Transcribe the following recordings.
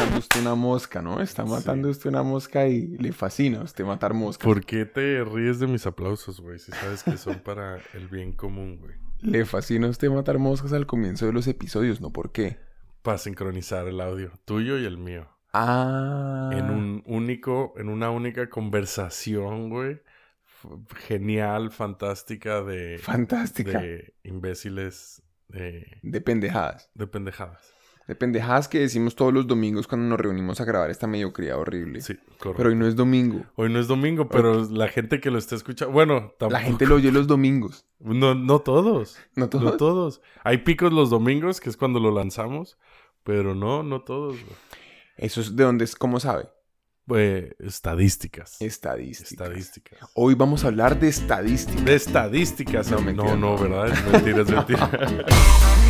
matando usted una mosca, ¿no? Está matando usted una mosca y le fascina a usted matar moscas. ¿Por qué te ríes de mis aplausos, güey? Si sabes que son para el bien común, güey. Le fascina a usted matar moscas al comienzo de los episodios, ¿no? ¿Por qué? Para sincronizar el audio, tuyo y el mío. Ah. En un único, en una única conversación, güey. Genial, fantástica de... Fantástica. De imbéciles de, De pendejadas. de pendejadas. De pendejadas que decimos todos los domingos cuando nos reunimos a grabar esta mediocridad horrible. Sí, correcto. Pero hoy no es domingo. Hoy no es domingo, pero la gente que lo está escuchando... Bueno, tampoco... La gente lo oye los domingos. No, no todos. ¿No todos? No todos. Hay picos los domingos, que es cuando lo lanzamos. Pero no, no todos. Eso es de dónde es, ¿cómo sabe? Estadísticas. Estadística. Estadísticas. Hoy vamos a hablar de estadística. De estadísticas. No, No, no, ¿verdad? Es mentira, es mentira.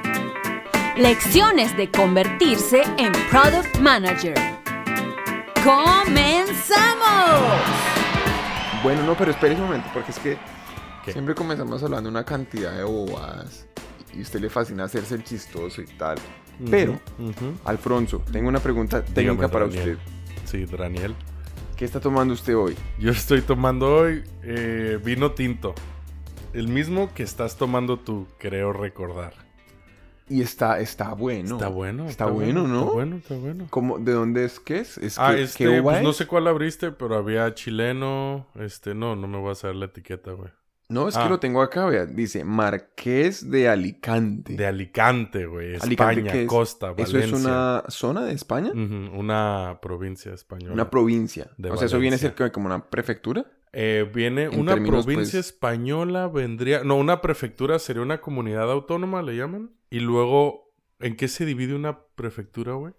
Lecciones de convertirse en Product Manager. ¡Comenzamos! Bueno, no, pero espere un momento, porque es que ¿Qué? siempre comenzamos hablando una cantidad de bobadas y a usted le fascina hacerse el chistoso y tal. Pero. Alfonso, tengo una pregunta técnica Dígame, para Daniel. usted. Sí, Daniel. ¿Qué está tomando usted hoy? Yo estoy tomando hoy eh, vino tinto. El mismo que estás tomando tú, creo recordar. Y está, está bueno. Está bueno. Está, bueno, ¿no? Está bueno, está bueno. ¿Cómo- ¿De dónde es? ¿Qué es? ¿Es Ah, que- este, qué pues no es? sé cuál abriste, pero había chileno. Este, no, no me voy a saber la etiqueta, güey. No, es Ah. que lo tengo acá, vea. Dice Marqués de Alicante. De Alicante, güey. Alicante, España, ¿qué es? costa, ¿Eso Valencia. es una zona de España? Una provincia española. Una provincia. De o sea, eso viene a ser que como una prefectura. Eh, viene En una términos, provincia pues- española, vendría... No, una prefectura sería una comunidad autónoma, le llaman. Y luego, ¿en qué se divide una prefectura, güey?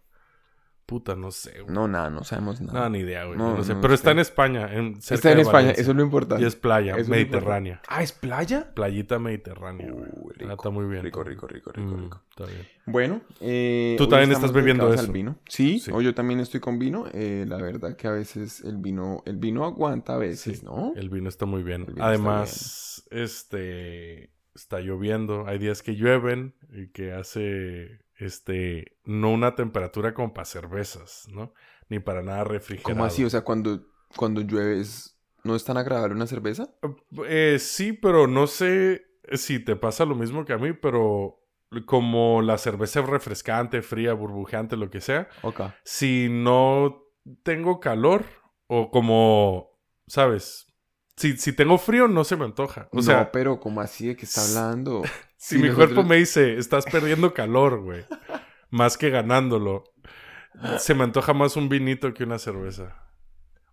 Puta, no sé, güey. No, nada, no sabemos nada. No, ni idea, güey. No, No, sé. no Pero está en España, en, cerca Está en de España, eso es lo importante. Y es playa, Eso mediterránea. Ah, ¿es playa? Playita mediterránea, güey. Uh, está muy bien. Rico, rico, rico, rico, Mm, rico. Está bien. Bueno, eh, Tú también estás bebiendo eso. al vino. Sí, Sí. hoy yo también estoy con vino. Eh, la verdad que a veces el vino, el vino aguanta a veces, Sí, ¿no? El vino está muy bien. Además, este está lloviendo. Hay días que llueven y que hace este no una temperatura como para cervezas, ¿no? Ni para nada refrigerado. ¿Cómo así? O sea, cuando, cuando llueve es- ¿no es tan agradable una cerveza? Eh, sí, pero no sé si te pasa lo mismo que a mí, pero como la cerveza es refrescante, fría, burbujeante, lo que sea, Ok. si no tengo calor o como, ¿sabes? Si, si tengo frío no se me antoja. O no, sea, pero ¿cómo así de qué está hablando? Si sí, mi nosotros- cuerpo me dice, estás perdiendo calor, güey, más que ganándolo, se me antoja más un vinito que una cerveza.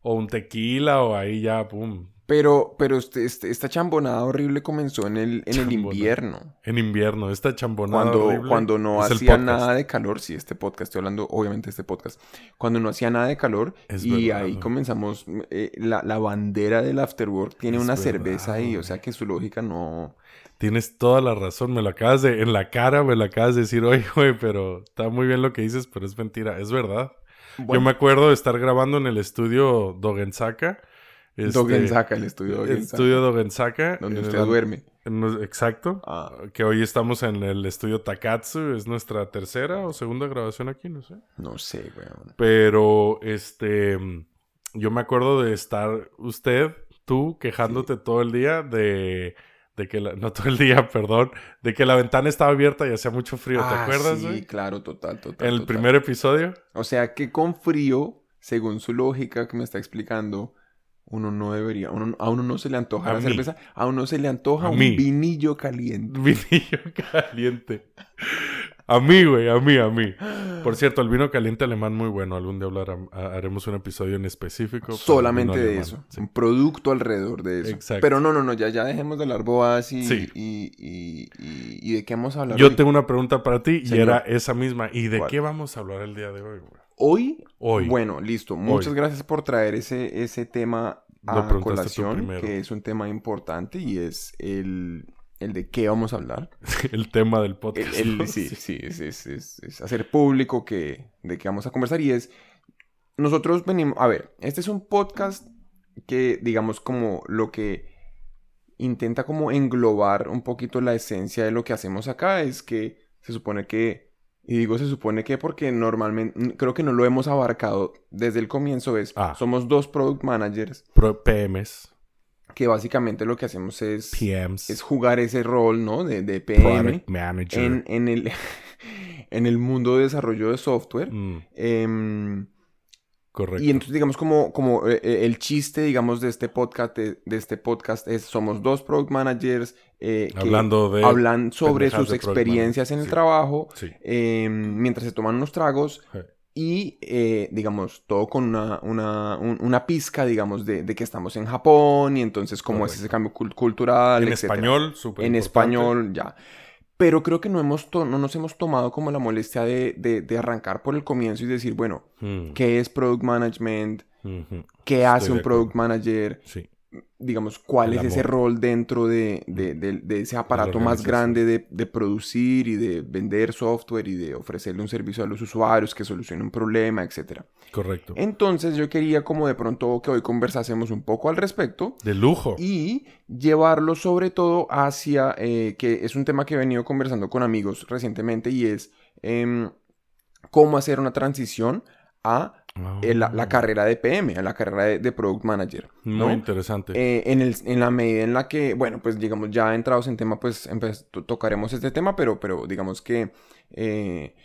O un tequila o ahí ya, pum. Pero, pero este, este- esta chambonada horrible comenzó en el, en el invierno. En invierno, esta chambonada Cuando, horrible cuando no hacía nada de calor, sí, este podcast, estoy hablando obviamente de este podcast, cuando no hacía nada de calor Es y verdad, ahí comenzamos, eh, la, la bandera del afterwork tiene una verdad, cerveza ahí, o sea que su lógica no... Tienes toda la razón, me lo acabas de, en la cara me lo acabas de decir, oye, güey, pero está muy bien lo que dices, pero es mentira, es verdad. Yo me acuerdo de estar grabando en el estudio Dogensaka. este, Dogensaka, el estudio El Dogensaka, estudio Dogensaka. donde usted el- duerme. en- exacto. Ah. Que hoy estamos en el estudio Takatsu, es nuestra tercera o segunda grabación aquí, no sé. No sé, weón. Pero, este, yo me acuerdo de estar usted, tú, quejándote todo el día de, de que, la- no todo el día, perdón, de que la ventana estaba abierta y hacía mucho frío, ¿te Ah, acuerdas, Sí, claro, total, total. En el total. primer episodio. O sea que con frío, según su lógica que me está explicando, uno no debería, uno- a uno no se le antoja A la mí. cerveza, a uno se le antoja A un mí. vinillo caliente. Vinillo caliente. A mí, güey, a mí, a mí. Por cierto, el vino caliente alemán muy bueno. Algún día hablar, haremos un episodio en específico. Solamente de alemán. eso, Sí. un producto alrededor de eso. Exacto. Pero no, no, no, ya, ya dejemos de hablar bobadas y, Sí. y, y, de qué vamos a hablar Yo hoy. tengo una pregunta para ti y era esa misma. ¿Y de ¿Cuál? qué vamos a hablar el día de hoy, güey? Hoy, Hoy. bueno, listo. Muchas Hoy. gracias por traer ese, ese tema a colación, que es un tema importante y es el, el de qué vamos a hablar. El tema del El- podcast. el- ¿no? sí, sí, es, es- es- es hacer público que, de qué vamos a conversar y es, nosotros venimos, a ver, este es un podcast que digamos como lo que intenta como englobar un poquito la esencia de lo que hacemos acá es que se supone que, y digo se supone que porque normalmente, creo que no lo hemos abarcado desde el comienzo, es, Ah. somos dos product managers Pro- PMs, que básicamente lo que hacemos es, PMs, es jugar ese rol, ¿no? De, de PM Manager. en, en el, en el mundo de desarrollo de software. Mm, Em, correcto. y entonces, digamos, como, como eh, eh, el chiste, digamos, de este podcast, de, de este podcast es, somos dos product managers eh, que Hablando de hablan sobre sus experiencias en el trabajo Sí. em, mientras se toman unos tragos Sí. Y, eh, digamos, todo con una, una, un- una pizca, digamos, de, de que estamos en Japón y entonces cómo es Correcto. ese cambio cul- cultural, En etcétera. español, súper En importante. español, ya. Pero creo que no, hemos to- no nos hemos tomado como la molestia de, de- de arrancar por el comienzo y decir, bueno, Mm, ¿qué es product management? ¿Qué Estoy hace un product manager? Sí. Digamos, ¿cuál es ese rol dentro de, de- de- de ese aparato más grande de, de producir y de vender software y de ofrecerle un servicio a los usuarios que solucione un problema, etcétera? Correcto. Entonces yo quería como de pronto que hoy conversásemos un poco al respecto De lujo. y llevarlo sobre todo hacia, eh, que es un tema que he venido conversando con amigos recientemente y es em, cómo hacer una transición a eh, la, la Ah, carrera de PM, la carrera de, de Product Manager. ¿no? Muy interesante. Eh, en, el- en la medida en la que, bueno, pues digamos, ya entrados en tema, pues tocaremos este tema, pero, pero digamos que eh,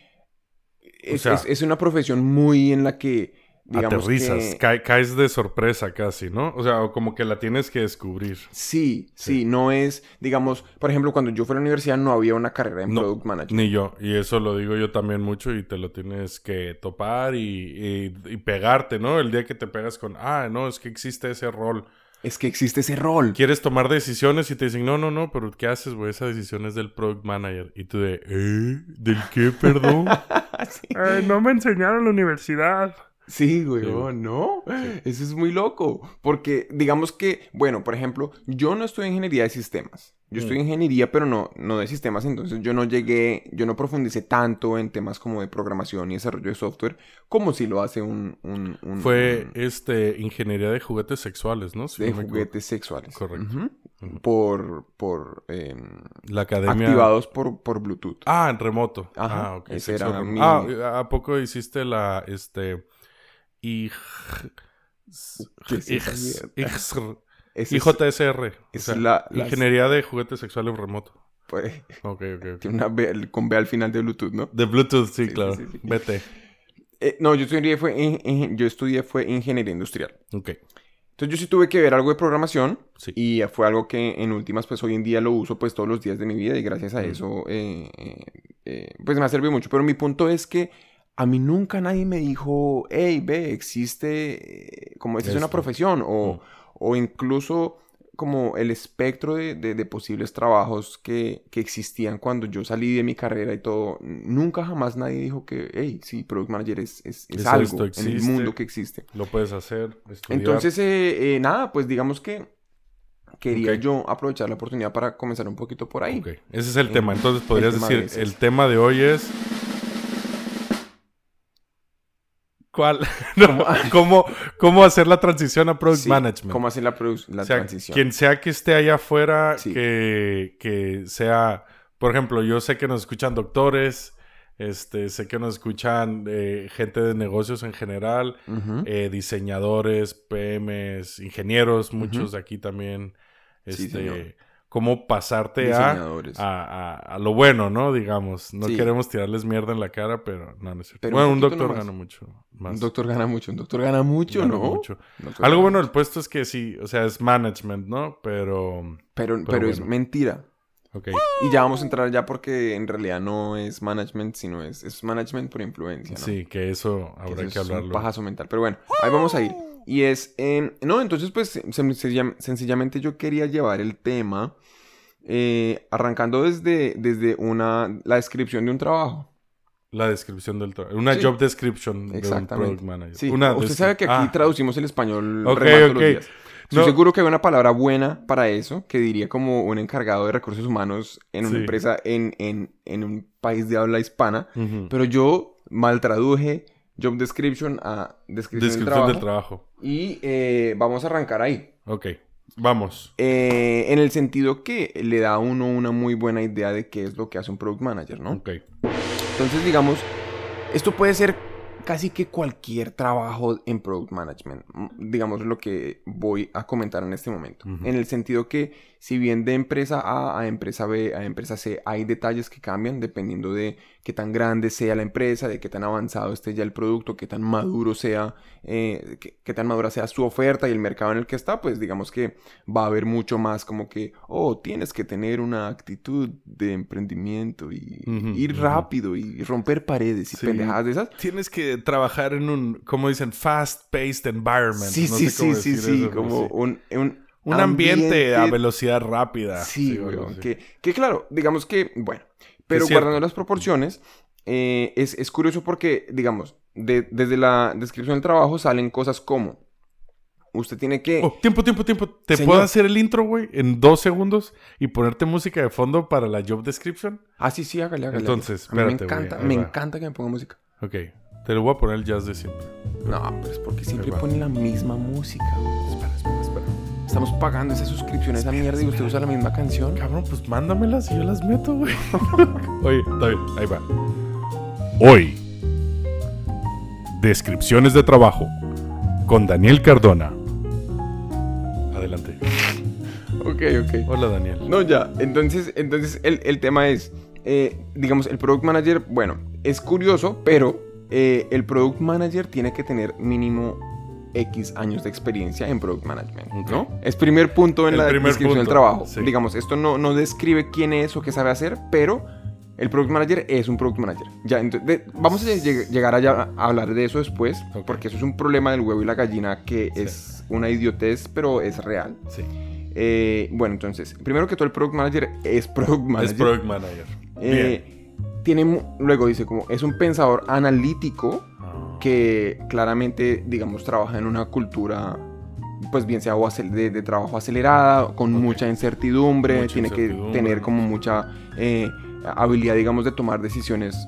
es, sea, es- es una profesión muy en la que, digamos Aterrizas, que- cae- caes de sorpresa casi, ¿no? O sea, o como que la tienes que descubrir. Sí, sí, Sí. no es, digamos, por ejemplo, cuando yo fui a la universidad no había una carrera en No, Product Management. Ni yo, y eso lo digo yo también mucho y te lo tienes que topar y, y- y pegarte, ¿no? El día que te pegas con, ah, no, es que existe ese rol. Es que existe ese rol. Quieres tomar decisiones y te dicen, no, no, no, pero ¿qué haces, güey? Esa decisión es del product manager. Y tú de, ¿eh? ¿Del qué, perdón? sí. Ay, no me enseñaron en la universidad. Sí, güey, Sí, oh. ¿no? Eso es muy loco. Porque, digamos que, bueno, por ejemplo, yo no estoy en ingeniería de sistemas. Yo estoy Mm. en ingeniería, pero no, no de sistemas. Entonces, yo no llegué, yo no profundicé tanto en temas como de programación y desarrollo de software, como si lo hace un. un- un- Fue, un- este, ingeniería de juguetes sexuales, ¿no? Si de no juguetes sexuales. Correcto. Por. por em, La academia... activados por, por Bluetooth. Ah, en remoto. Ajá, Ah, ok. ese era mi- Ah, ¿a poco hiciste la, este... Es- IJSR. Es la- Ingeniería de juguetes sexuales remoto. pues, Ok, ok, ok. tiene una B- con B al final de Bluetooth, ¿no? De Bluetooth, sí, claro. Vete. Eh, no, yo estudié fue, yo estudié fue ingeniería industrial. Ok. Entonces yo sí tuve que ver algo de programación Sí. y fue algo que en últimas pues hoy en día lo uso pues todos los días de mi vida y gracias a Mm. eso eh, eh, pues me ha servido mucho. Pero mi punto es que a mí nunca nadie me dijo, hey, ve, existe, eh, como esta es una Esto. profesión o, Mm. o incluso como el espectro de, de- de posibles trabajos que, que existían cuando yo salí de mi carrera y todo. Nunca jamás nadie dijo que, hey, sí, Product Manager es, es, es Es algo esto, en el existe. mundo que existe. Lo puedes hacer, estudiar. Entonces, eh, eh, nada, pues digamos que quería yo aprovechar la oportunidad para comenzar un poquito por ahí. Ese es el tema. Entonces el podrías tema de decir, ese el tema de hoy es... ¿Cuál? ¿Cómo, ¿Cómo hacer la transición a Product Sí, Management? ¿Cómo hacer la, produ- la O sea, transición? quien sea que esté allá afuera, Sí. que, que sea, por ejemplo, yo sé que nos escuchan doctores, este, sé que nos escuchan eh, gente de negocios en general, eh, diseñadores, PMs, ingenieros, muchos de aquí también, Sí, este, señor. Cómo pasarte a, a, a- lo bueno, ¿no? Digamos, no Sí. queremos tirarles mierda en la cara, pero no, no es cierto. Pero bueno, un doctor nomás. gana mucho más. Un doctor gana mucho, un doctor gana mucho, Gana ¿no? mucho. Doctor Algo bueno del puesto es que sí, o sea, es management, ¿no? Pero, Pero, pero, es bueno. mentira. ok. Y ya vamos a entrar ya porque en realidad no es management, sino es, es management por influencia, ¿no? Sí, que eso Que habrá eso que es un hablarlo. pajazo mental. Pero bueno, ahí vamos a ir. Y es, eh, no, entonces pues sen- sencilla- sencillamente yo quería llevar el tema eh, arrancando desde, desde una, la descripción de un trabajo. La descripción del trabajo. Una Sí. job description de un product manager. Sí, Una usted sabe que aquí Ah, traducimos el español Ok, re mal todos ok. los días. Estoy No. seguro que hay una palabra buena para eso, que diría como un encargado de recursos humanos en una Sí. empresa en, en, en un país de habla hispana. Pero yo mal traduje job description a descripción, del Descripción trabajo. del trabajo. Y eh, vamos a arrancar ahí. Ok. Vamos. Eh, en el sentido que le da a uno una muy buena idea de qué es lo que hace un product manager, ¿no? Ok. Entonces, digamos, esto puede ser casi que cualquier trabajo en product management, digamos lo que voy a comentar en este momento. En el sentido que si bien de empresa A a empresa B a empresa C hay detalles que cambian dependiendo de qué tan grande sea la empresa, de qué tan avanzado esté ya el producto, qué tan maduro sea, eh, qué, qué tan madura sea su oferta y el mercado en el que está, pues digamos que va a haber mucho más como que, oh, tienes que tener una actitud de emprendimiento y ir rápido y romper paredes y Sí. pendejadas de esas. Tienes que trabajar en un, como dicen, fast-paced environment. Sí, No sí, sé cómo sí, sí, sí, eso, como sí. un, un, Un ambiente, a velocidad rápida. Sí, que, que claro, digamos que, bueno, pero guardando las proporciones, eh, es, es curioso porque, digamos, de- desde la descripción del trabajo salen cosas como, usted tiene que... Oh, tiempo, tiempo, tiempo. ¿Te Señor. puedo hacer el intro, güey, en dos segundos y ponerte música de fondo para la job description? Ah, sí, sí, hágale, hágale. Entonces, me güey, encanta, me va. encanta que me ponga música. Ok. Te lo voy a poner el jazz de siempre. No, pero es porque siempre ponen la misma música. Espera, espera, espera. Estamos pagando esa suscripción a esa mierda y usted usa la misma canción. Cabrón, pues mándamelas y yo las meto, güey. Oye, está bien, ahí va. Hoy, descripciones de trabajo con Daniel Cardona. Adelante. Ok, ok. Hola, Daniel. No, ya. Entonces, entonces el, el tema es, eh, digamos, el product manager, bueno, es curioso, pero eh, el product manager tiene que tener mínimo X años de experiencia en product management. ¿no? Es primer punto en El la descripción del trabajo. sí. Digamos, esto no, no describe quién es o qué sabe hacer, pero el product manager es un product manager. Ya, entonces, de- vamos a lleg- llegar allá a hablar de eso después, porque eso es un problema del huevo y la gallina que Sí. es una idiotez, pero es real. Sí. Eh, bueno, entonces, primero que todo, el product manager es product manager. Es Product Manager. Bien. Eh, tiene, mu- luego dice como, es un pensador analítico Ah, que claramente, digamos, trabaja en una cultura, pues bien sea de, de trabajo acelerada, con mucha incertidumbre, Mucha tiene que tener como mucha eh, habilidad, digamos, de tomar decisiones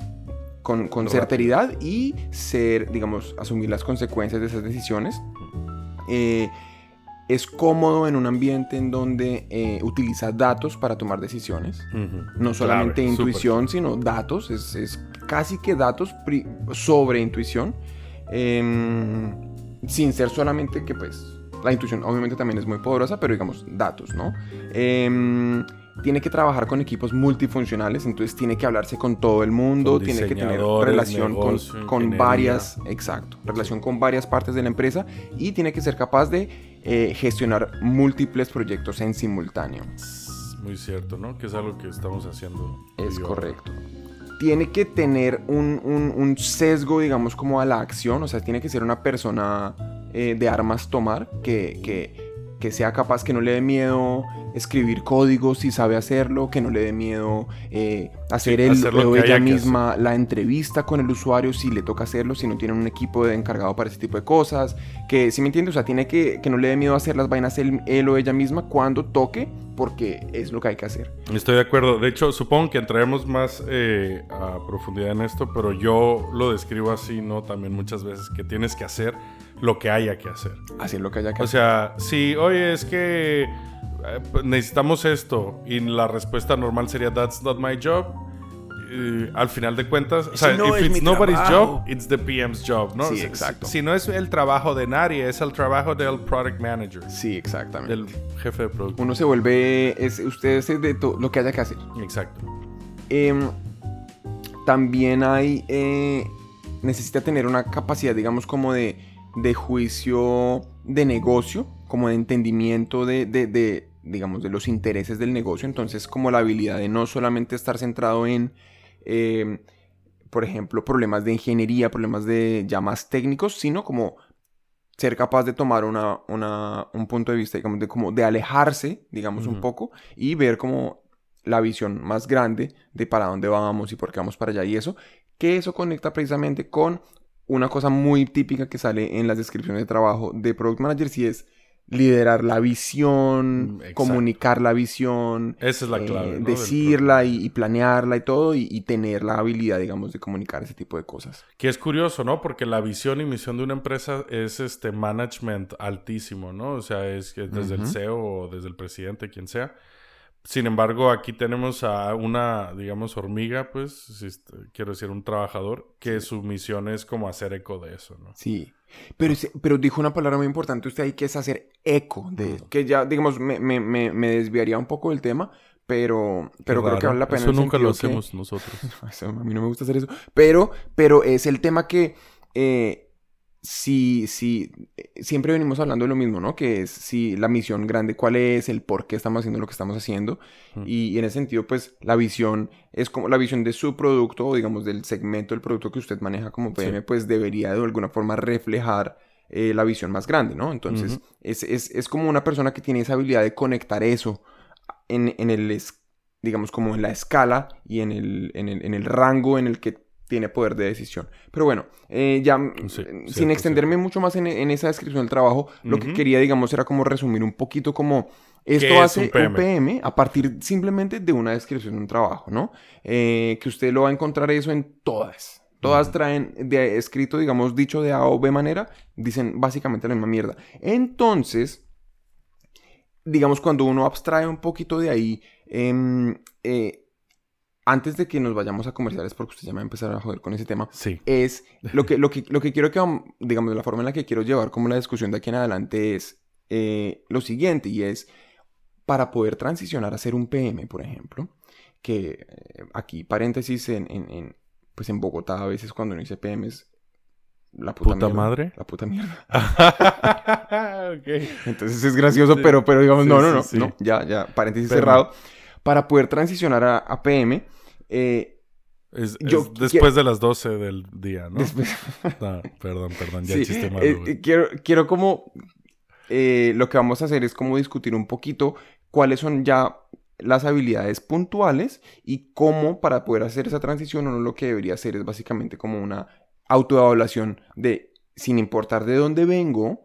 con, con certeridad y ser, digamos, asumir las consecuencias de esas decisiones. Eh, es cómodo en un ambiente en donde eh, utiliza datos para tomar decisiones. No solamente intuición, sino datos. Es, es casi que datos sobre intuición. Em, sin ser solamente que pues la intuición obviamente también es muy poderosa, pero digamos datos, ¿no? Em, tiene que trabajar con equipos multifuncionales, entonces tiene que hablarse con todo el mundo, tiene que tener relación con, negocio, con varias, exacto, relación con varias partes de la empresa y tiene que ser capaz de eh, gestionar múltiples proyectos en simultáneo. Muy cierto, ¿no? Que es algo que estamos haciendo. Es correcto. Tiene que tener un, un- un sesgo, digamos, como a la acción. O sea, tiene que ser una persona eh, de armas tomar, que, que- que sea capaz, que no le dé miedo escribir códigos si sabe hacerlo, que no le dé miedo eh, hacer Sí, él hacer lo o ella misma la entrevista con el usuario si le toca hacerlo, si no tiene un equipo de encargado para ese tipo de cosas. Que, si me entiendes? O sea, tiene que, que no le dé miedo hacer las vainas él, él o ella misma cuando toque, porque es lo que hay que hacer. Estoy de acuerdo. De hecho, supongo que entraremos más eh, a profundidad en esto, pero yo lo describo así, ¿no? También muchas veces que tienes que hacer lo que haya que hacer. Hacer lo que haya que O hacer. sea, si, oye, es que eh, pues, necesitamos esto y la respuesta normal sería, that's not my job. eh, al final de cuentas, o sea, no if es it's nobody's trabajo. job, it's the PM's job, ¿no? Sí, exacto. Si, no es el trabajo de nadie, es el trabajo del product manager, Sí, exactamente. del jefe de producto. Uno se vuelve, es, usted es de lo que haya que hacer. Exacto. Em, también hay, eh, necesita tener una capacidad, digamos, como de, de juicio de negocio, como de entendimiento de, de- de, digamos, de los intereses del negocio. Entonces, como la habilidad de no solamente estar centrado en, em, por ejemplo, problemas de ingeniería, problemas de ya más técnicos, sino como ser capaz de tomar una, una- un punto de vista, digamos, de, como de alejarse, digamos, un poco y ver como la visión más grande de para dónde vamos y por qué vamos para allá y eso, que eso conecta precisamente con una cosa muy típica que sale en las descripciones de trabajo de Product Managers y es liderar la visión, Mm, exacto. comunicar la visión, Esa es la eh, clave. decirla y, y planearla y todo, y, y tener la habilidad, digamos, de comunicar ese tipo de cosas. Que es curioso, ¿no? Porque la visión y misión de una empresa es este management altísimo, ¿no? O sea, es que desde el. CEO o desde el presidente, quien sea. Sin embargo, aquí tenemos a una, digamos, hormiga, pues, si quiero decir, un trabajador, que su misión es como hacer eco de eso, ¿no? Sí. Pero, pero dijo una palabra muy importante usted ahí que es hacer eco de Ujú. que ya, digamos, me, me, me, me desviaría un poco del tema, pero, pero creo que vale la pena. Eso nunca lo que- hacemos nosotros. Eso, a mí no me gusta hacer eso. Pero, pero es el tema que eh, si, si eh, siempre venimos hablando de lo mismo, ¿no? Que es si la misión grande, cuál es, el por qué estamos haciendo lo que estamos haciendo. Mm. Y, y en ese sentido, pues la visión es como la visión de su producto, o digamos, del segmento del producto que usted maneja como PM, Sí. pues debería de alguna forma reflejar eh, la visión más grande, ¿no? Entonces, es, es, es como una persona que tiene esa habilidad de conectar eso en, en el, es- digamos, como en la escala y en el, en el, en el rango en el que tiene poder de decisión. Pero bueno, eh, ya mm, Sí, sin cierto, extenderme mucho más en, en esa descripción del trabajo, lo que quería, digamos, era como resumir un poquito como esto es hace un un PM? PM? a partir simplemente de una descripción de un trabajo, ¿no? Eh, que usted lo va a encontrar eso en todas. Todas traen de escrito, digamos, dicho de A o B manera, dicen básicamente la misma mierda. Entonces, digamos, cuando uno abstrae un poquito de ahí, em, eh, antes de que nos vayamos a comerciales, porque usted ya me va a empezar a joder con ese tema, Sí. es lo que, lo que, lo que quiero que, digamos, la forma en la que quiero llevar como la discusión de aquí en adelante es eh, lo siguiente, y es para poder transicionar a ser un PM, por ejemplo, que eh, aquí paréntesis en, en- en, pues en Bogotá a veces cuando uno dice PM es la puta, ¿Puta mierda, madre? La puta mierda. ok. Entonces es gracioso, Sí. pero, pero digamos, Sí, no, no, no, ya, ya, paréntesis cerrado. Para poder transicionar a, a PM, eh, Es, Yo es después de las 12 del día, ¿no? después- No, perdón, perdón, ya Sí, chiste malo, eh, güey. eh, quiero, quiero como... eh, lo que vamos a hacer es como discutir un poquito cuáles son ya las habilidades puntuales y cómo para poder hacer esa transición uno lo que debería hacer es básicamente como una autoevaluación de, sin importar de dónde vengo,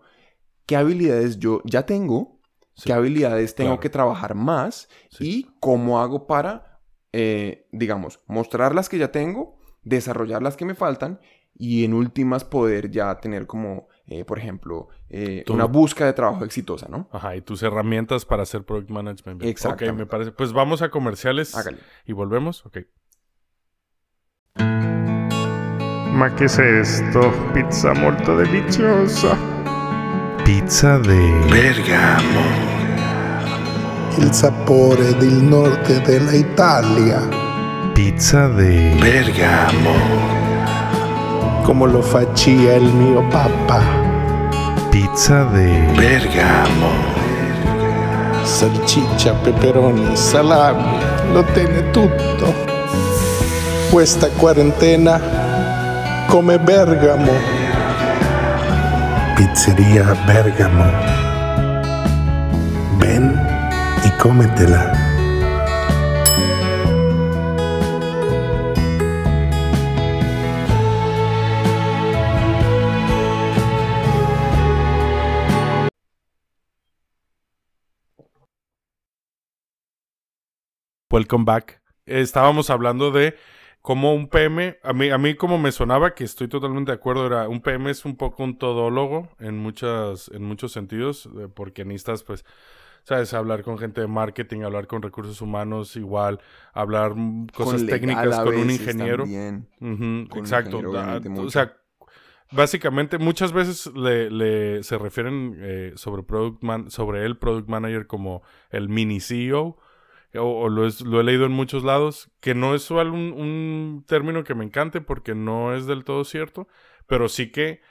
qué habilidades yo ya tengo, Sí, qué habilidades tengo claro. que trabajar más sí. y cómo hago para, eh, digamos, mostrar las que ya tengo, desarrollar las que me faltan y en últimas poder ya tener como, eh, por ejemplo, eh, una búsqueda de trabajo exitosa, ¿no? Ajá, y tus herramientas para hacer product management. bien. Ok, me parece. Pues vamos a comerciales Hágale. y volvemos. Ok. Ma che è esto? Pizza molto deliziosa. Pizza de Bergamo. Il sapore del nord della Italia. Pizza de Bergamo. Come lo faccia il mio papà. Pizza de Bergamo. Salsiccia, peperoni, salami, lo tiene tutto. Questa quarantena come Bergamo. Pizzeria Bergamo. Ven y cómetela. Welcome back. Estábamos hablando de cómo un PM, a mí, a mí como me sonaba, que estoy totalmente de acuerdo, era un PM es un poco un todólogo en muchas, en muchos sentidos, eh, porque necesitas, pues, sabes, hablar con gente de marketing, hablar con recursos humanos, igual, hablar cosas Con técnicas con un ingeniero. también. Ujú, Con un exacto. ingeniero, o sea, básicamente muchas veces le, le- se refieren eh, sobre product man- sobre el product manager como el mini CEO o, o lo, es- lo he leído en muchos lados que no es un, un término que me encante porque no es del todo cierto pero sí que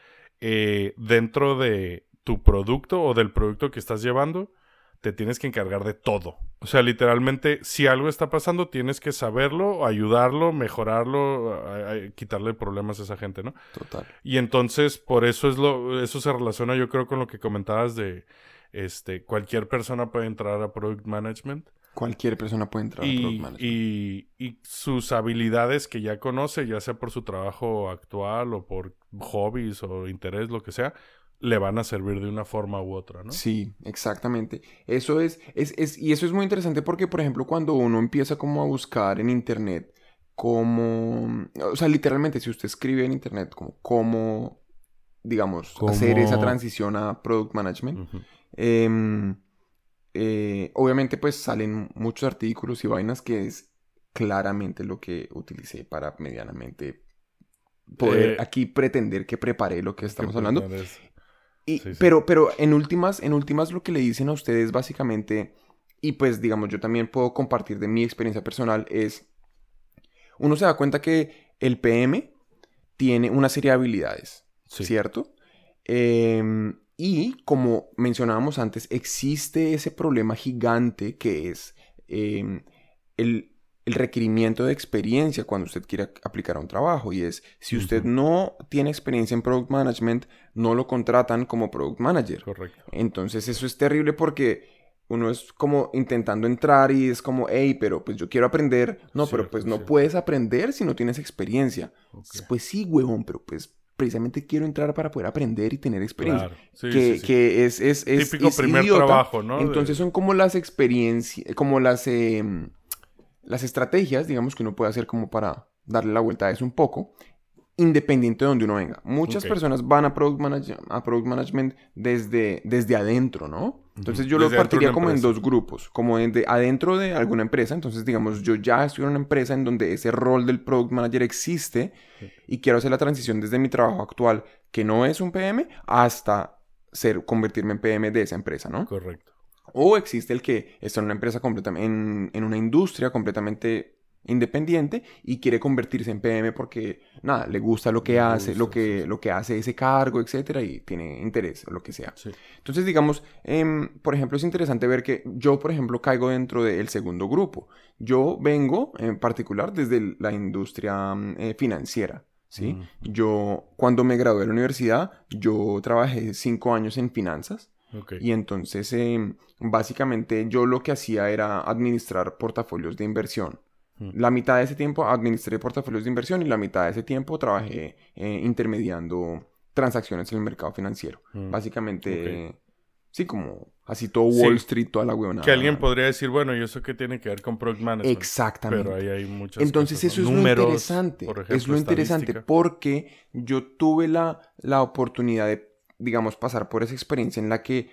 eh, dentro de tu producto o del producto que estás llevando te tienes que encargar de todo. O sea, literalmente, si algo está pasando, tienes que saberlo, ayudarlo, mejorarlo, a- a- quitarle problemas a esa gente, ¿no? Total. Y entonces, por eso es lo, eso se relaciona, yo creo, con lo que comentabas de este, cualquier persona puede entrar a product management. Cualquier persona puede entrar a Product y, Management. y- y sus habilidades que ya conoce, ya sea por su trabajo actual o por hobbies o interés, lo que sea, le van a servir de una forma u otra, ¿no? Sí, exactamente. Eso es, es, es, y eso es muy interesante porque, por ejemplo, cuando uno empieza como a buscar en internet cómo, o sea, literalmente, si usted escribe en internet como cómo, digamos, Cómo- hacer esa transición a product management, em, eh, obviamente pues salen muchos artículos y vainas que es claramente lo que utilicé para medianamente poder Eh, aquí pretender que preparé lo que estamos Que hablando. Y- Sí, sí. Pero, pero en últimas, en últimas lo que le dicen a ustedes básicamente, y pues digamos yo también puedo compartir de mi experiencia personal, es, uno se da cuenta que el PM tiene una serie de habilidades, Sí. ¿cierto? Em, y como mencionábamos antes, existe ese problema gigante que es em, el, el requerimiento de experiencia cuando usted quiere aplicar a un trabajo. Y es, si usted no tiene experiencia en Product Management, no lo contratan como Product Manager. Correcto. Entonces eso es terrible porque uno es como intentando entrar y es como, hey, pero pues yo quiero aprender. No, pero pues no cierto. puedes aprender si no tienes experiencia. Pues sí, huevón, pero pues precisamente quiero entrar para poder aprender y tener experiencia. Claro. Sí, que, sí, sí. que es, es, es, Típico es primer idiota. trabajo, ¿no? Entonces son como las experiencias, como las, em, las estrategias, digamos, que uno puede hacer como para darle la vuelta a eso un poco, independiente de donde uno venga. Muchas personas van a Product, Manage- a product Management desde, desde adentro, ¿no? Entonces yo Desde lo partiría como en dos grupos, como de adentro de alguna empresa. Entonces, digamos, yo ya estoy en una empresa en donde ese rol del Product Manager existe y quiero hacer la transición desde mi trabajo actual, que no es un PM, hasta ser, convertirme en PM de esa empresa, ¿no? Correcto. O existe el que está en una empresa completamente, en, en una industria completamente independiente y quiere convertirse en PM porque, nada, le gusta lo que Le hace, lo gusta, que, sí, sí. lo que hace ese cargo, etcétera, y tiene interés o lo que sea. Sí. Entonces, digamos, em, por ejemplo, es interesante ver que yo, por ejemplo, caigo dentro del segundo grupo. Yo vengo, en particular, desde la industria mm, eh, financiera, ¿sí? Mm. Yo, cuando me gradué de la universidad, yo trabajé cinco años en finanzas. Ok. Y entonces, em, básicamente, yo lo que hacía era administrar portafolios de inversión. La mitad de ese tiempo administré portafolios de inversión y la mitad de ese tiempo trabajé eh, intermediando transacciones en el mercado financiero. Mm. Básicamente, sí, como así todo Sí. Wall Street, toda la huevonada. Que alguien podría decir, bueno, ¿y eso qué tiene que ver con Product Management? Exactamente. Pero ahí hay muchas Entonces cosas, eso ¿no? es Números, lo interesante. por ejemplo, es lo interesante porque yo tuve la, la oportunidad de, digamos, pasar por esa experiencia en la que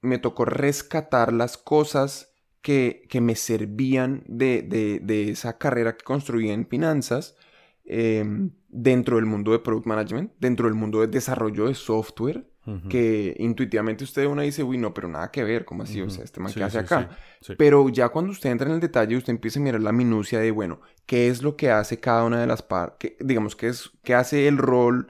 me tocó rescatar las cosas que, que me servían de, de- de esa carrera que construí en finanzas eh, dentro del mundo de product management, dentro del mundo de desarrollo de software, Ujú. que intuitivamente usted una dice, uy, no, pero nada que ver, ¿cómo así? O sea, este man Sí, que hace sí, acá. sí. Pero ya cuando usted entra en el detalle, usted empieza a mirar la minucia de, bueno, qué es lo que hace cada una de las partes, digamos, qué, es, qué hace el rol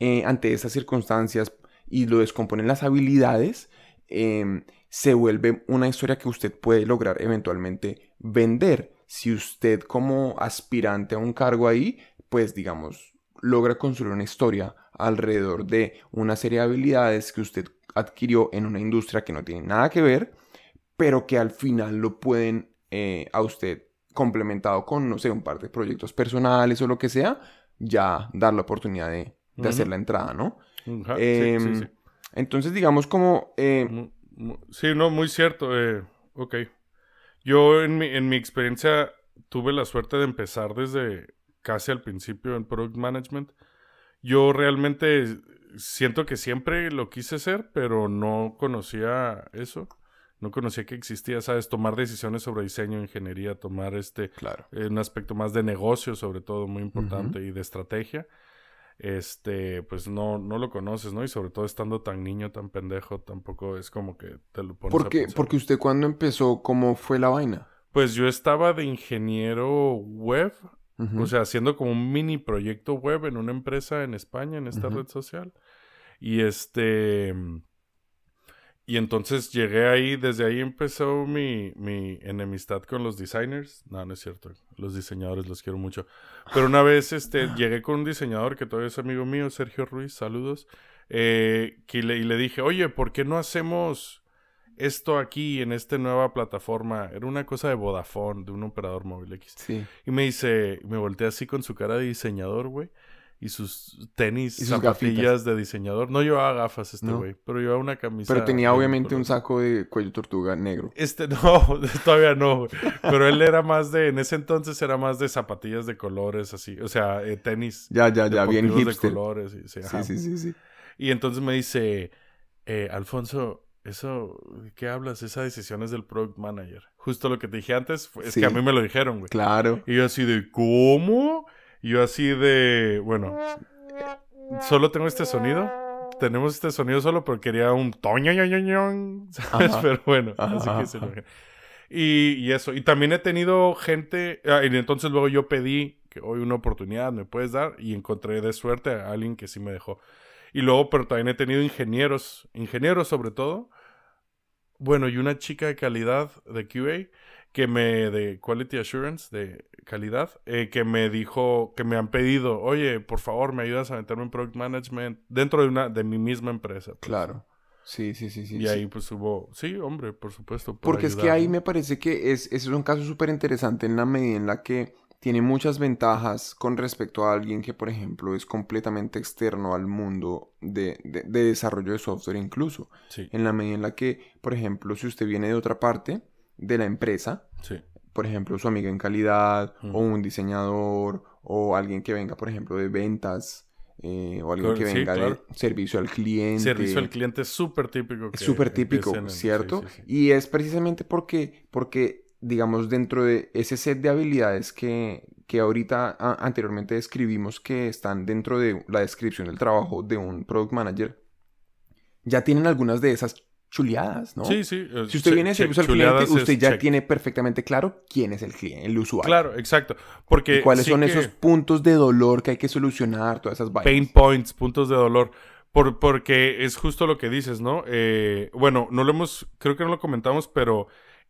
eh, ante esas circunstancias y lo descompone en las habilidades, em, se vuelve una historia que usted puede lograr eventualmente vender. Si usted como aspirante a un cargo ahí, pues digamos, logra construir una historia alrededor de una serie de habilidades que usted adquirió en una industria que no tiene nada que ver, pero que al final lo pueden eh, a usted complementado con, no sé, un par de proyectos personales o lo que sea, ya dar la oportunidad de, de hacer la entrada, ¿no? Em, sí, sí. Entonces, digamos como... eh, Sí, no, muy cierto. eh, ok. Yo en mi, en mi experiencia tuve la suerte de empezar desde casi al principio en Product Management. Yo realmente siento que siempre lo quise ser, pero no conocía eso. No conocía que existía, ¿sabes? Tomar decisiones sobre diseño, ingeniería, tomar este claro. eh, un aspecto más de negocio, sobre todo, muy importante, y de estrategia. Este, pues no, no lo conoces, ¿no? Y sobre todo estando tan niño, tan pendejo, tampoco es como que te lo pones Porque, pensar. porque usted cuando empezó, ¿cómo fue la vaina? Pues yo estaba de ingeniero web, o sea, haciendo como un mini proyecto web en una empresa en España, en esta red social. Y este. Y entonces llegué ahí, desde ahí empezó mi, mi enemistad con los designers. No, no es cierto. Los diseñadores los quiero mucho. Pero una vez este, llegué con un diseñador que todavía es amigo mío, Sergio Ruiz, saludos. eh, que le, y le dije, oye, ¿por qué no hacemos esto aquí en esta nueva plataforma era una cosa de Vodafone, de un operador móvil X. Sí. Y me dice, me volteé así con su cara de diseñador, güey. Y sus tenis, Y sus zapatillas gafitas. de diseñador. No llevaba gafas este No. güey, pero llevaba una camisa. Pero tenía obviamente un saco de cuello tortuga negro. Este, no, todavía no, güey. Pero él era más de, en ese entonces era más de zapatillas de colores, así. O sea, eh, tenis. Ya, ya, ya, bien hipster. de colores. y- sí. Sí, sí, sí, sí. Y entonces me dice, eh, Alfonso, eso, ¿de qué hablas? Esa decisión es del product manager. Justo lo que te dije antes, fue- es Sí. que a mí me lo dijeron, güey. Claro. Y yo así de, ¿cómo? Y yo así de, bueno, solo tengo este sonido. Tenemos este sonido solo, pero quería un toñoñoñoñon, ¿sabes? Ajá. Pero bueno, Ajá, así que se lo. Y, y eso. Y también he tenido gente. ah, y entonces luego yo pedí que hoy una oportunidad me puedes dar. Y encontré de suerte a alguien que sí me dejó. Y luego, pero también he tenido ingenieros. Ingenieros sobre todo. Bueno, y una chica de calidad de QA que me de quality assurance de calidad eh, que me dijo que me han pedido oye por favor me ayudas a meterme en product management dentro de una de mi misma empresa pues. Claro. Sí, sí, sí, sí. y sí. ahí pues hubo sí hombre por supuesto por Porque es que ahí ¿no? me parece que es, es un caso súper interesante en la medida en la que tiene muchas ventajas con respecto a alguien que, por ejemplo, es completamente externo al mundo de, de- de desarrollo de software incluso. sí En la medida en la que, por ejemplo, si usted viene de otra parte de la empresa, sí por ejemplo, su amiga en calidad, Ujú. o un diseñador, o alguien que venga, por ejemplo, de ventas, eh, o alguien Claro, que sí, venga claro. de servicio al cliente. servicio al cliente es súper típico súper típico, en- ¿cierto? sí. Y es precisamente porque, porque, digamos, dentro de ese set de habilidades que, que ahorita a- anteriormente describimos que están dentro de la descripción del trabajo de un product manager, ya tienen algunas de esas chuleadas, ¿no? sí sí eh, Si usted viene che- servicio al cliente, usted ya check. tiene perfectamente claro quién es el cliente, el usuario. claro exacto porque Y cuáles sí son esos puntos de dolor que hay que solucionar, todas esas vainas. pain points, puntos de dolor. Por, porque es justo lo que dices, ¿no? Eh, bueno, no lo hemos, creo que no lo comentamos, pero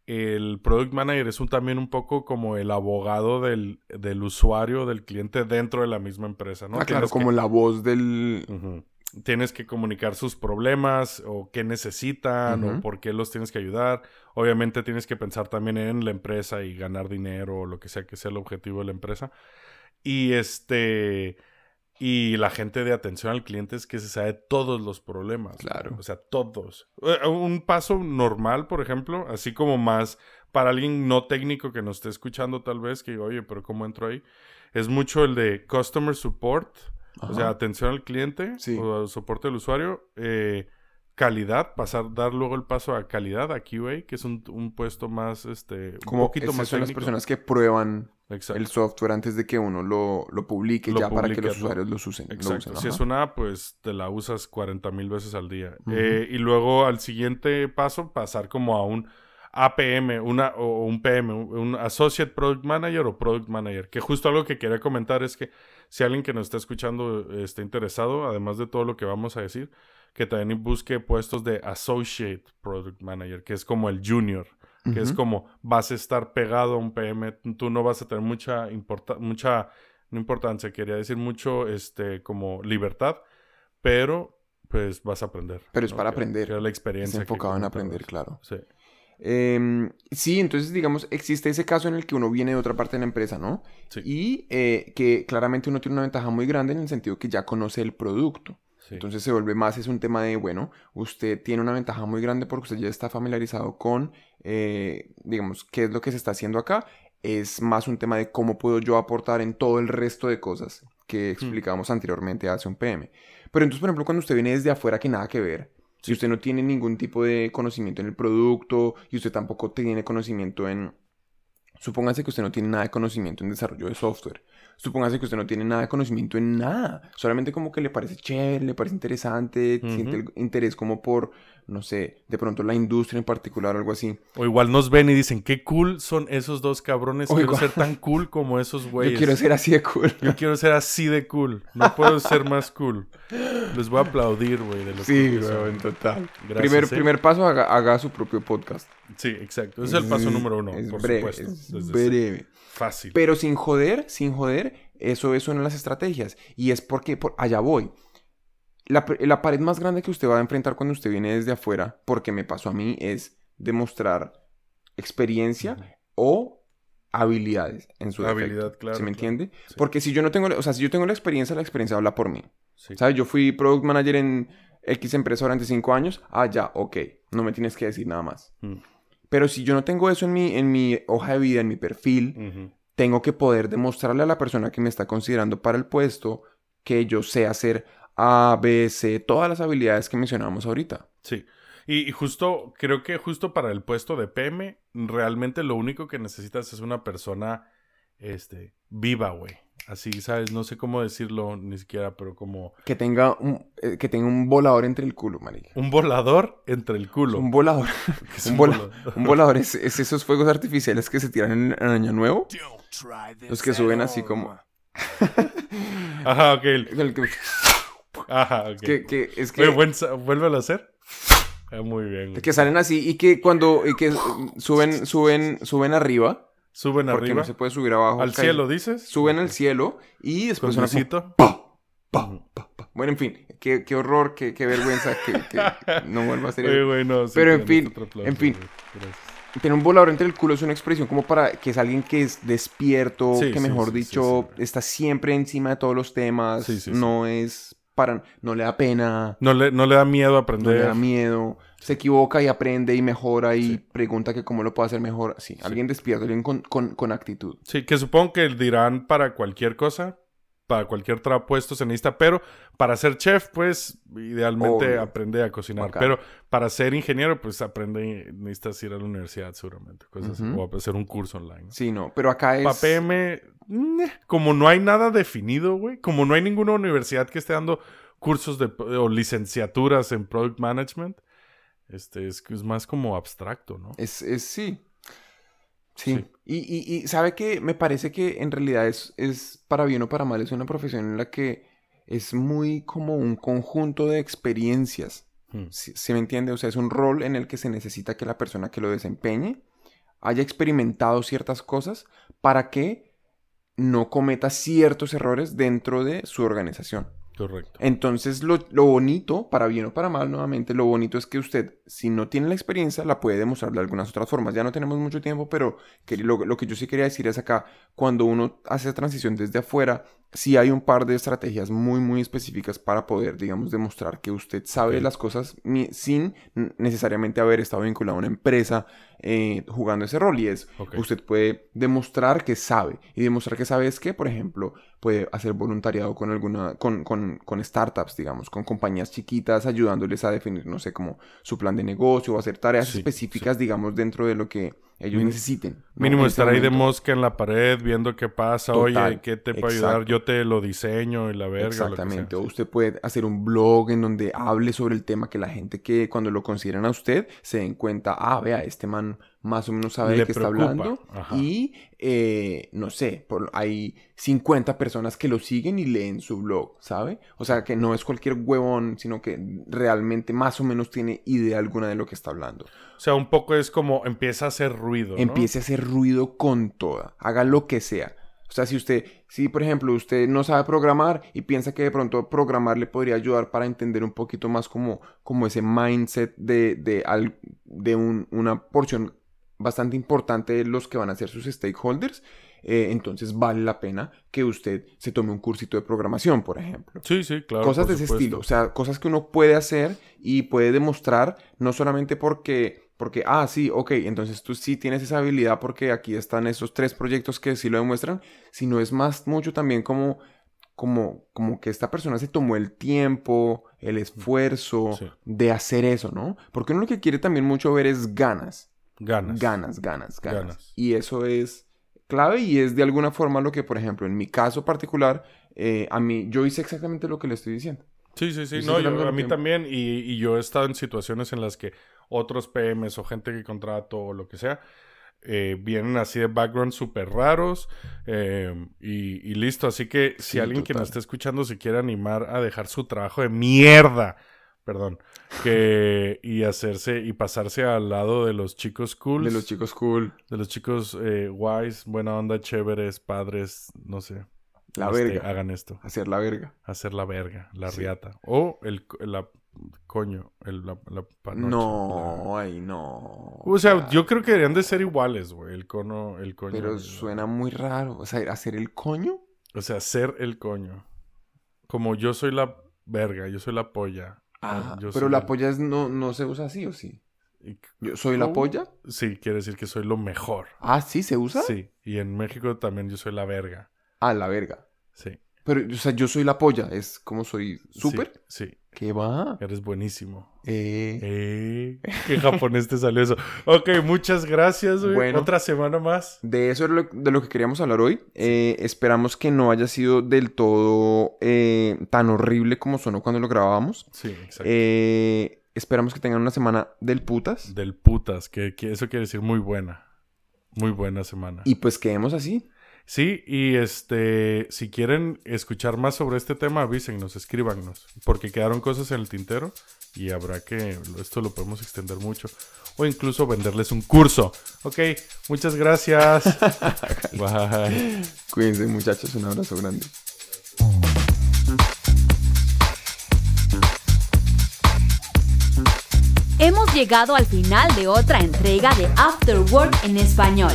el product manager es un, también un poco como el abogado del, del usuario, del cliente dentro de la misma empresa, ¿no? ah, claro, que- como la voz del... Tienes que comunicar sus problemas o qué necesitan o por qué los tienes que ayudar. Obviamente tienes que pensar también en la empresa y ganar dinero o lo que sea que sea el objetivo de la empresa. Y este y la gente de atención al cliente es que se sabe todos los problemas. ¿no? Claro. O sea, todos. Eh, Un paso normal, por ejemplo, así como más para alguien no técnico que nos esté escuchando tal vez, que diga, oye, pero ¿cómo entro ahí? Es mucho el de customer support. O sea, atención al cliente Sí. o soporte al usuario. eh, calidad, pasar, dar luego el paso a calidad, a QA, que es un, un puesto más, este, un como poquito esas más son las personas que prueban Exacto. el software antes de que uno lo, lo publique Lo ya para que los publique, ¿no? usuarios los usen. lo Exacto. usen, si es una app, pues te la usas 40 mil veces al día. Eh, y luego al siguiente paso, pasar como a un APM, una, o un PM, un, Associate Product Manager o Product Manager. Que justo algo que quería comentar es que si alguien que nos está escuchando está interesado, además de todo lo que vamos a decir, que también busque puestos de Associate Product Manager, que es como el junior. Que es como vas a estar pegado a un PM, tú no vas a tener mucha importa mucha no importancia, quería decir mucho este como libertad, pero pues vas a aprender. Pero es ¿no? para Que- aprender. que es la Es experiencia. que enfocado en aprender, claro. Sí. Em, sí, entonces digamos, existe ese caso en el que uno viene de otra parte de la empresa, ¿no? Sí. Y eh, que claramente uno tiene una ventaja muy grande en el sentido que ya conoce el producto. sí. Entonces se vuelve más, es un tema de, bueno, usted tiene una ventaja muy grande porque usted ya está familiarizado con, eh, digamos, qué es lo que se está haciendo acá. Es más un tema de cómo puedo yo aportar en todo el resto de cosas que explicábamos anteriormente hace un PM. Pero entonces, por ejemplo, cuando usted viene desde afuera que nada que ver, si usted no tiene ningún tipo de conocimiento en el producto y usted tampoco tiene conocimiento en... Supóngase que usted no tiene nada de conocimiento en desarrollo de software. Supóngase que usted no tiene nada de conocimiento en nada. Solamente como que le parece chévere, le parece interesante, siente el interés como por, no sé, de pronto la industria en particular o algo así. O igual nos ven y dicen, qué cool son esos dos cabrones. O quiero igual- ser tan cool como esos güeyes. Yo quiero ser así de cool. Yo quiero ser así de cool. No puedo ser más cool. Les voy a aplaudir, güey, de lo Sí, son. weón, total. Gracias, primer, ¿eh? primer paso, haga, haga su propio podcast. Sí, exacto. Ese es el paso número uno, Es por breve, supuesto. es breve. Fácil. Pero sin joder, sin joder, eso es una de las estrategias. Y es porque, por, allá voy. La, la pared más grande que usted va a enfrentar cuando usted viene desde afuera, porque me pasó a mí, es demostrar experiencia o habilidades en su Habilidad, claro, ¿Se me claro. entiende? Sí. Porque si yo no tengo, o sea, si yo tengo la experiencia, la experiencia habla por mí. Sí. ¿Sabes? Yo fui product manager en X empresa durante cinco años. Ah, ya, ok. No me tienes que decir nada más. Mm. Pero si yo no tengo eso en mi, en mi hoja de vida, en mi perfil, tengo que poder demostrarle a la persona que me está considerando para el puesto que yo sé hacer A, B, C, todas las habilidades que mencionamos ahorita. Sí. Y, y justo, creo que justo para el puesto de PM, realmente lo único que necesitas es una persona, este, viva, güey. Así, ¿sabes? No sé cómo decirlo ni siquiera, pero como Que tenga un, eh, que tenga un volador entre el culo, marica. un volador entre el culo. Un volador. Es un, un vola- volador. un volador es, es esos fuegos artificiales que se tiran en, en Año Nuevo. Los que suben así como... Ajá, ok. el que- Ajá, ok. que, que- es que... Oye, buen sa- vuélvelo a hacer. Ah, muy bien. Que salen así y que cuando y que suben, suben, suben arriba, Suben porque arriba. no se puede subir abajo. Al cielo, dices. Suben al cielo y después pa. Bueno, en fin, qué, qué horror, qué, qué vergüenza que, que no vuelva a ser Oye, güey, no, sí, Pero en fin, en fin. Gracias. Tener un volador entre el culo es una expresión como para que es alguien que es despierto, Sí, que mejor sí, dicho está siempre encima de todos los temas, no es para, no le da pena, No le, no le da miedo no aprender. le da miedo, se equivoca y aprende y mejora y Sí. pregunta que cómo lo puede hacer mejor. Sí, alguien despierto, alguien con, con, con actitud. Sí, que supongo que dirán para cualquier cosa, para cualquier trabajo puesto se necesita, pero para ser chef, pues, idealmente Obvio. aprende a cocinar. Pero para ser ingeniero, pues aprende, necesitas ir a la universidad seguramente, cosas así, Ujú. o hacer un curso online. ¿no? Sí, no, pero acá es... Para PM, como no hay nada definido, güey, como no hay ninguna universidad que esté dando cursos de, o licenciaturas en Product Management, este, es, es más como abstracto, ¿no? Es, es sí. Sí. Sí. Y, y, y sabe que me parece que en realidad es, es para bien o para mal, es una profesión en la que es muy como un conjunto de experiencias. Hmm. ¿Sí, sí me entiende? O sea, es un rol en el que se necesita que la persona que lo desempeñe haya experimentado ciertas cosas para que no cometa ciertos errores dentro de su organización. Correcto. Entonces, lo, lo bonito, para bien o para mal, nuevamente, lo bonito es que usted, si no tiene la experiencia, la puede demostrar de algunas otras formas. Ya no tenemos mucho tiempo, pero que- lo, lo que yo sí quería decir es acá, cuando uno hace transición desde afuera, sí hay un par de estrategias muy, muy específicas para poder, digamos, demostrar que usted sabe las cosas sin necesariamente haber estado vinculado a una empresa eh, jugando ese rol. Y es, usted puede demostrar que sabe. Y demostrar que sabe es que, por ejemplo, puede hacer voluntariado con alguna, con, con, con startups, digamos, con compañías chiquitas, ayudándoles a definir, no sé, como su plan de negocio o hacer tareas Sí, específicas, digamos, dentro de lo que ellos Min- necesiten. ¿no? Mínimo estar ahí de mosca en la pared viendo qué pasa. Total, Oye, ¿qué te puede ayudar? Yo te lo diseño y la verga. o. Exactamente. O usted puede hacer un blog en donde hable sobre el tema que la gente que cuando lo consideran a usted se den cuenta, ah, vea, este man más o menos sabe Le de qué está hablando. Ajá. Y, eh, no sé, por, hay 50 personas que lo siguen y leen su blog, ¿sabe? O sea, que no es cualquier huevón, sino que realmente más o menos tiene idea alguna de lo que está hablando. O sea, un poco es como empieza a hacer ruido. ¿no? Empiece a hacer ruido con toda. Haga lo que sea. O sea, si usted, si por ejemplo usted no sabe programar y piensa que de pronto programar le podría ayudar para entender un poquito más como, como ese mindset de, de, al- de un- una porción bastante importante los que van a ser sus stakeholders, eh, entonces vale la pena que usted se tome un cursito de programación, por ejemplo Sí, sí, claro. cosas de ese supuesto. estilo, o sea, cosas que uno puede hacer y puede demostrar, no solamente porque, porque, ah, sí, ok, entonces tú sí tienes esa habilidad porque aquí están esos tres proyectos que sí lo demuestran, sino es más mucho también como, como, como que esta persona se tomó el tiempo, el esfuerzo Sí. de hacer eso, ¿no? Porque uno lo que quiere también mucho ver es ganas, Ganas. ganas, ganas, ganas. Ganas. Y eso es clave y es de alguna forma lo que, por ejemplo, en mi caso particular, eh, a mí, yo hice exactamente lo que le estoy diciendo. Sí, sí, sí. No, yo- a mí también. Y, y yo he estado en situaciones en las que otros PMs o gente que contrato o lo que sea eh, vienen así de backgrounds súper raros eh, y, y listo. Así que si Sí, alguien que nos esté escuchando se quiere animar a dejar su trabajo de mierda, perdón, que y hacerse y pasarse al lado de los chicos cool, De los chicos cool, de los chicos eh, guays, buena onda, chéveres, padres, no sé. la este, verga. Hagan esto Hacer la verga. hacer la verga, la Sí. riata. O el, la coño, el, la, la panocha. No, ay, no. O sea, yo creo que deberían de ser iguales, güey. El cono, el coño. Pero suena muy raro. O sea, hacer el coño. O sea, ser el coño. Como yo soy la verga, yo soy la polla. Ah, yo pero soy la polla es- no, no se usa así, ¿o sí? Yo soy la polla. Sí, quiere decir que soy lo mejor. Ah, sí, se usa. Sí. Y en México también yo soy la verga. Ah, la verga. Sí. Pero, o sea, yo soy la polla. Es como soy súper. Sí. sí. ¿Qué va? Eres buenísimo. Eh, Eh, ¿Qué japonés te salió eso? Ok, muchas gracias, güey. Bueno. Otra semana más. De eso es lo- de lo que queríamos hablar hoy. Eh, esperamos que no haya sido del todo eh, tan horrible como sonó cuando lo grabábamos. Sí, exacto. Esperamos que tengan una semana del putas. Del putas, que, que eso quiere decir muy buena. Muy buena semana. Y pues quedemos así. Sí, y este, si quieren escuchar más sobre este tema, avísennos, escríbanos, porque quedaron cosas en el tintero y habrá que, esto lo podemos extender mucho, o incluso venderles un curso. Ok, muchas gracias. Bye. Cuídense muchachos, un abrazo grande. Hemos llegado al final de otra entrega de After Work en español.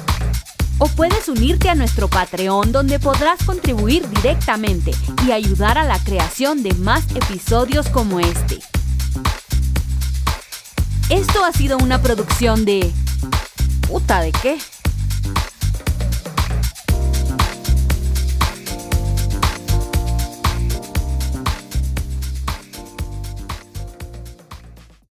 O puedes unirte a nuestro Patreon donde podrás contribuir directamente y ayudar a la creación de más episodios como este. Esto ha sido una producción de... ¿Puta de qué?